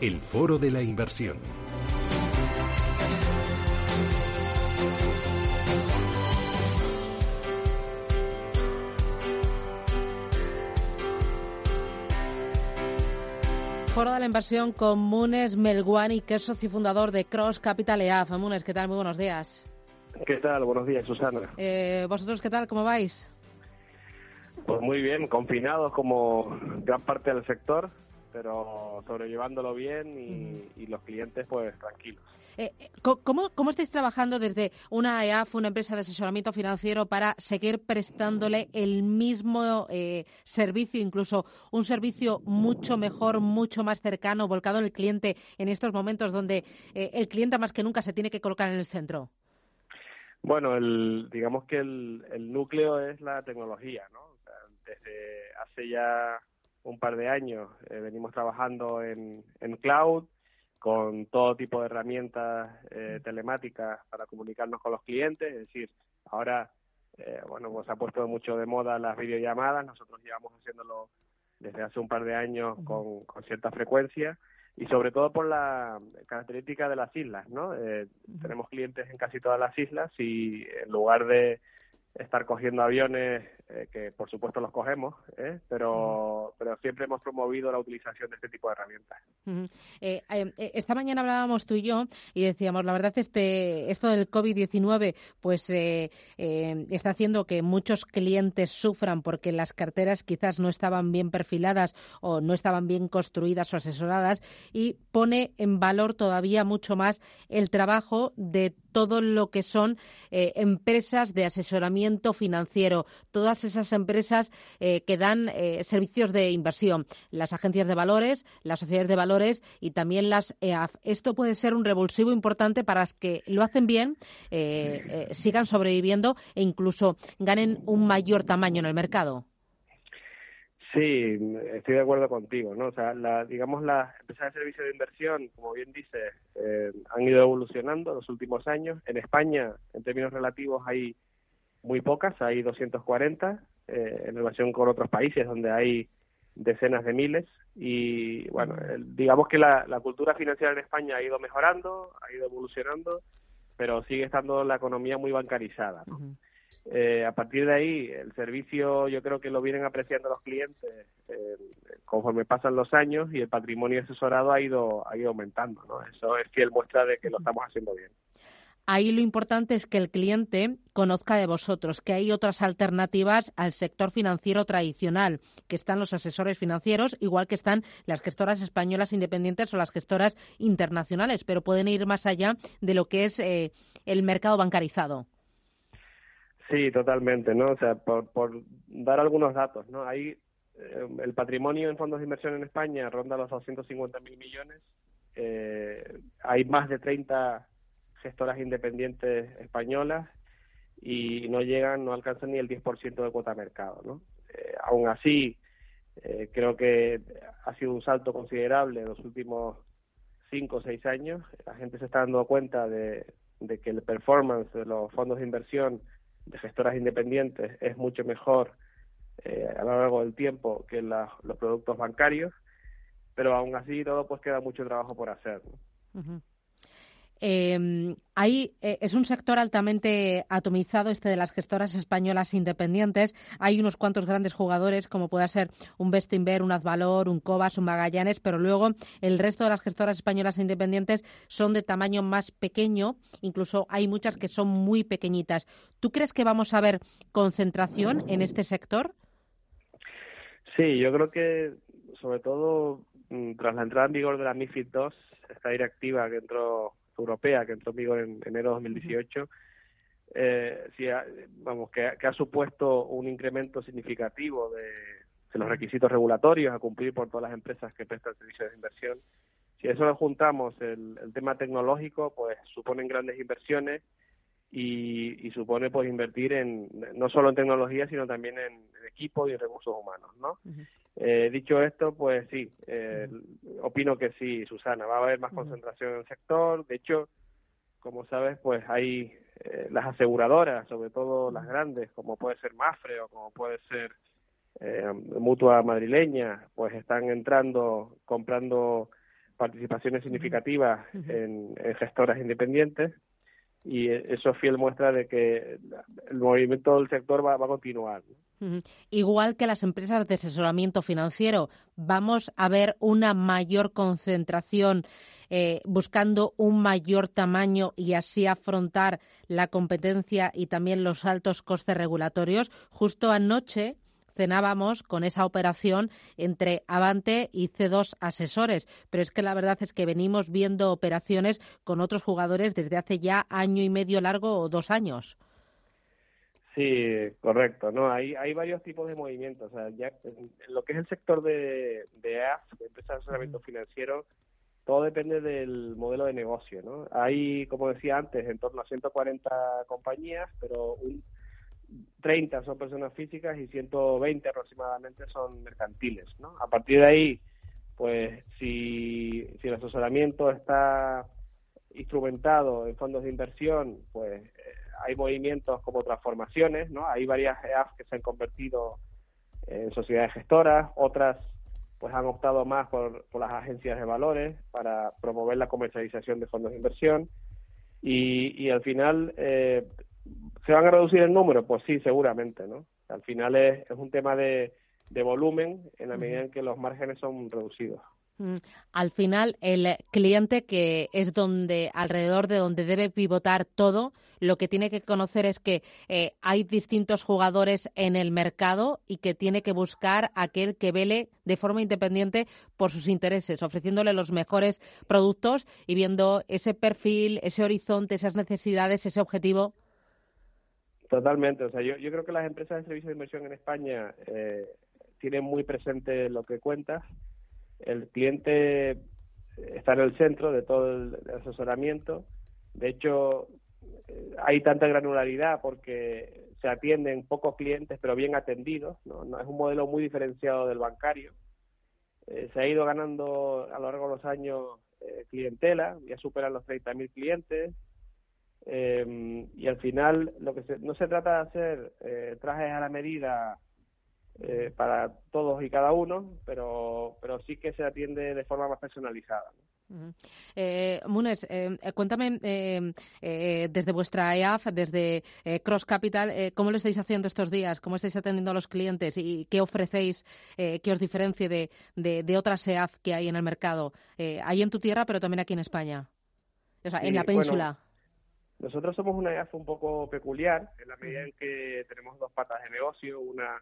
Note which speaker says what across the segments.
Speaker 1: El Foro de la Inversión.
Speaker 2: Foro de la Inversión con Munes Melguani, que es socio fundador de Cross Capital EAF. Munes, ¿qué tal? Muy buenos días.
Speaker 3: ¿Qué tal? Buenos días, Susana.
Speaker 2: Eh, ¿Vosotros qué tal? ¿Cómo vais?
Speaker 3: Pues muy bien, confinados como gran parte del sector, pero sobrellevándolo bien y, y los clientes pues tranquilos.
Speaker 2: Eh, ¿cómo, ¿Cómo estáis trabajando desde una EAF, una empresa de asesoramiento financiero, para seguir prestándole el mismo eh, servicio, incluso un servicio mucho mejor, mucho más cercano, volcado en el cliente en estos momentos donde eh, el cliente más que nunca se tiene que colocar en el centro?
Speaker 3: Bueno, el, digamos que el, el núcleo es la tecnología, ¿no? Desde hace ya un par de años eh, venimos trabajando en, en cloud con todo tipo de herramientas eh, telemáticas para comunicarnos con los clientes, es decir, ahora eh, bueno, pues ha puesto mucho de moda las videollamadas, nosotros llevamos haciéndolo desde hace un par de años con, con cierta frecuencia y sobre todo por la característica de las islas, ¿no? Eh, tenemos clientes en casi todas las islas y en lugar de estar cogiendo aviones, eh, que por supuesto los cogemos, ¿eh? pero, pero siempre hemos promovido la utilización de este tipo de herramientas.
Speaker 2: Eh, eh, esta mañana hablábamos tú y yo y decíamos, la verdad, este esto del COVID-19 pues está haciendo que muchos clientes sufran porque las carteras quizás no estaban bien perfiladas o no estaban bien construidas o asesoradas y pone en valor todavía mucho más el trabajo de todo lo que son empresas de asesoramiento financiero, todas esas empresas eh, que dan eh, servicios de inversión, las agencias de valores, las sociedades de valores y también las EAF. Esto puede ser un revulsivo importante para que lo hacen bien, eh, sigan sobreviviendo e incluso ganen un mayor tamaño en el mercado.
Speaker 3: Sí, estoy de acuerdo contigo, ¿no? O sea, la, digamos, las empresas de servicio de inversión, como bien dices, han ido evolucionando en los últimos años. En España, en términos relativos, hay muy pocas, hay 240 eh, en relación con otros países donde hay decenas de miles y bueno, digamos que la, cultura financiera en España ha ido mejorando, ha ido evolucionando, pero sigue estando la economía muy bancarizada. eh, a partir de ahí, el servicio yo creo que lo vienen apreciando los clientes eh, conforme pasan los años y el patrimonio asesorado ha ido, ha ido aumentando. ¿no? Eso es fiel muestra de que lo estamos haciendo bien.
Speaker 2: Ahí lo importante es que el cliente conozca de vosotros, que hay otras alternativas al sector financiero tradicional, que están los asesores financieros, igual que están las gestoras españolas independientes o las gestoras internacionales, pero pueden ir más allá de lo que es eh, el mercado bancarizado.
Speaker 3: Sí, totalmente, ¿no? O sea, por, dar algunos datos, ¿no? Ahí eh, el patrimonio en fondos de inversión en España ronda los 250.000 mil millones. Eh, hay más de 30 gestoras independientes españolas y no llegan, no alcanzan ni el 10% de cuota de mercado. ¿no? Eh, aún así, eh, creo que ha sido un salto considerable en los últimos cinco o seis años. La gente se está dando cuenta de, que el performance de los fondos de inversión de gestoras independientes es mucho mejor eh, a lo largo del tiempo que los productos bancarios, pero aún así todo pues queda mucho trabajo por hacer.
Speaker 2: Eh, hay, es un sector altamente atomizado este de las gestoras españolas independientes. Hay unos cuantos grandes jugadores, como pueda ser un Bestinver, un Azvalor, un Cobas, un Magallanes, pero luego el resto de las gestoras españolas independientes son de tamaño más pequeño. Incluso hay muchas que son muy pequeñitas. ¿Tú crees que vamos a ver concentración en este sector?
Speaker 3: Sí, yo creo que sobre todo mm, tras la entrada en vigor de la MIFID II, esta directiva que entró europea que entró en vigor en enero de 2018, eh, si vamos, que, ha supuesto un incremento significativo de, los requisitos regulatorios a cumplir por todas las empresas que prestan servicios de inversión. Si a eso le juntamos el, tema tecnológico, pues suponen grandes inversiones y, supone pues invertir en no solo en tecnología, sino también en, equipo y en recursos humanos, ¿no? Eh, dicho esto, pues sí, eh, opino que sí, Susana, va a haber más concentración en el sector. De hecho, como sabes, pues hay eh, las aseguradoras, sobre todo las grandes, como puede ser Mafre o como puede ser eh, Mutua Madrileña, pues están entrando, comprando participaciones significativas en, gestoras independientes y eso es fiel muestra de que el movimiento del sector va, va a continuar.
Speaker 2: Igual que las empresas de asesoramiento financiero, vamos a ver una mayor concentración eh, buscando un mayor tamaño y así afrontar la competencia y también los altos costes regulatorios. Justo anoche cenábamos con esa operación entre Avante y C2 Asesores, pero es que la verdad es que venimos viendo operaciones con otros jugadores desde hace ya año y medio largo o dos años.
Speaker 3: Sí, correcto. No, hay, hay varios tipos de movimientos. O sea, ya en lo que es el sector de, de AF, empresas de asesoramiento financiero, todo depende del modelo de negocio, ¿no? Hay, como decía antes, en torno a 140 compañías, pero un 30 son personas físicas y 120 aproximadamente son mercantiles, ¿no? A partir de ahí, pues si, si el asesoramiento está instrumentado en fondos de inversión, pues eh, hay movimientos como transformaciones, ¿no? Hay varias EAF que se han convertido en sociedades gestoras, otras pues han optado más por, las agencias de valores para promover la comercialización de fondos de inversión y, al final eh, se van a reducir el número pues sí seguramente no al final es, es un tema de, de volumen en la medida en que los márgenes son reducidos.
Speaker 2: Mm, al final, el cliente, que es donde alrededor de donde debe pivotar todo, lo que tiene que conocer es que eh, hay distintos jugadores en el mercado y que tiene que buscar aquel que vele de forma independiente por sus intereses, ofreciéndole los mejores productos y viendo ese perfil, ese horizonte, esas necesidades, ese objetivo.
Speaker 3: Totalmente. O sea, yo, creo que las empresas de servicios de inversión en España eh, tienen muy presente lo que cuentas el cliente está en el centro de todo el asesoramiento. De hecho, eh, hay tanta granularidad porque se atienden pocos clientes pero bien atendidos. No, es un modelo muy diferenciado del bancario. Eh, se ha ido ganando a lo largo de los años eh, clientela, ya superan los 30.000 clientes. Y al final lo que no se trata de hacer trajes a la medida eh, para todos y cada uno, pero, pero sí que se atiende de forma más personalizada.
Speaker 2: Eh, Munes, eh, cuéntame desde vuestra EAF, desde Cross Capital, ¿cómo lo estáis haciendo estos días? ¿Cómo estáis atendiendo a los clientes? ¿Y qué ofrecéis que os diferencie de, de, otras EAF que hay en el mercado? hay en tu tierra, pero también aquí en España. O sea, en la península.
Speaker 3: Nosotros somos una EAF un poco peculiar, en la medida en que tenemos dos patas de negocio, una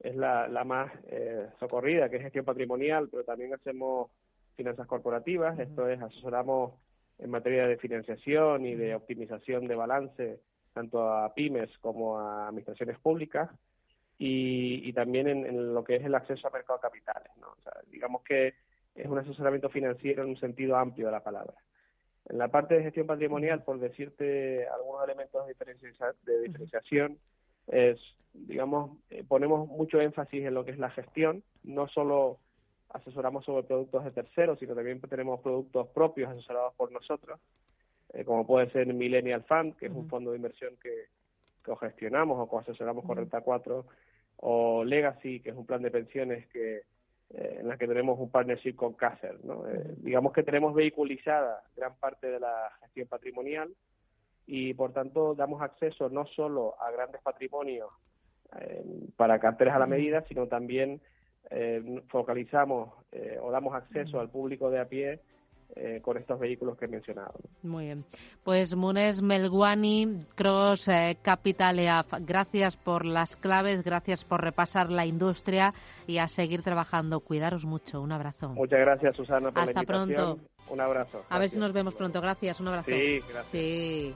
Speaker 3: es la, la más eh, socorrida, que es gestión patrimonial, pero también hacemos finanzas corporativas, esto es, asesoramos en materia de financiación y de optimización de balance tanto a pymes como a administraciones públicas y, y también en, lo que es el acceso a mercado de capitales. ¿no? O sea, digamos que es un asesoramiento financiero en un sentido amplio de la palabra. En la parte de gestión patrimonial, por decirte algunos elementos de, de diferenciación, es, digamos, eh, ponemos mucho énfasis en lo que es la gestión, no solo asesoramos sobre productos de terceros, sino también tenemos productos propios asesorados por nosotros, eh, como puede ser Millennial Fund, que es un fondo de inversión que, que gestionamos o que asesoramos con Renta 4, o Legacy, que es un plan de pensiones que eh, en la que tenemos un partnership con Caser. ¿no? digamos que tenemos vehiculizada gran parte de la gestión patrimonial y por tanto damos acceso no solo a grandes patrimonios eh, para carteras a la medida, sino también eh, focalizamos eh, o damos acceso al público de a pie con estos vehículos que he mencionado.
Speaker 2: Muy bien. Pues Munes Melguani, Cross Capital EAF, gracias por las claves, gracias por repasar la industria y a seguir trabajando. Cuidaros mucho. Un abrazo.
Speaker 3: Muchas gracias, Susana, por
Speaker 2: Hasta
Speaker 3: la
Speaker 2: pronto.
Speaker 3: Un abrazo.
Speaker 2: A ver si nos vemos pronto. Gracias. Un abrazo.
Speaker 3: Sí, gracias.
Speaker 2: Sí.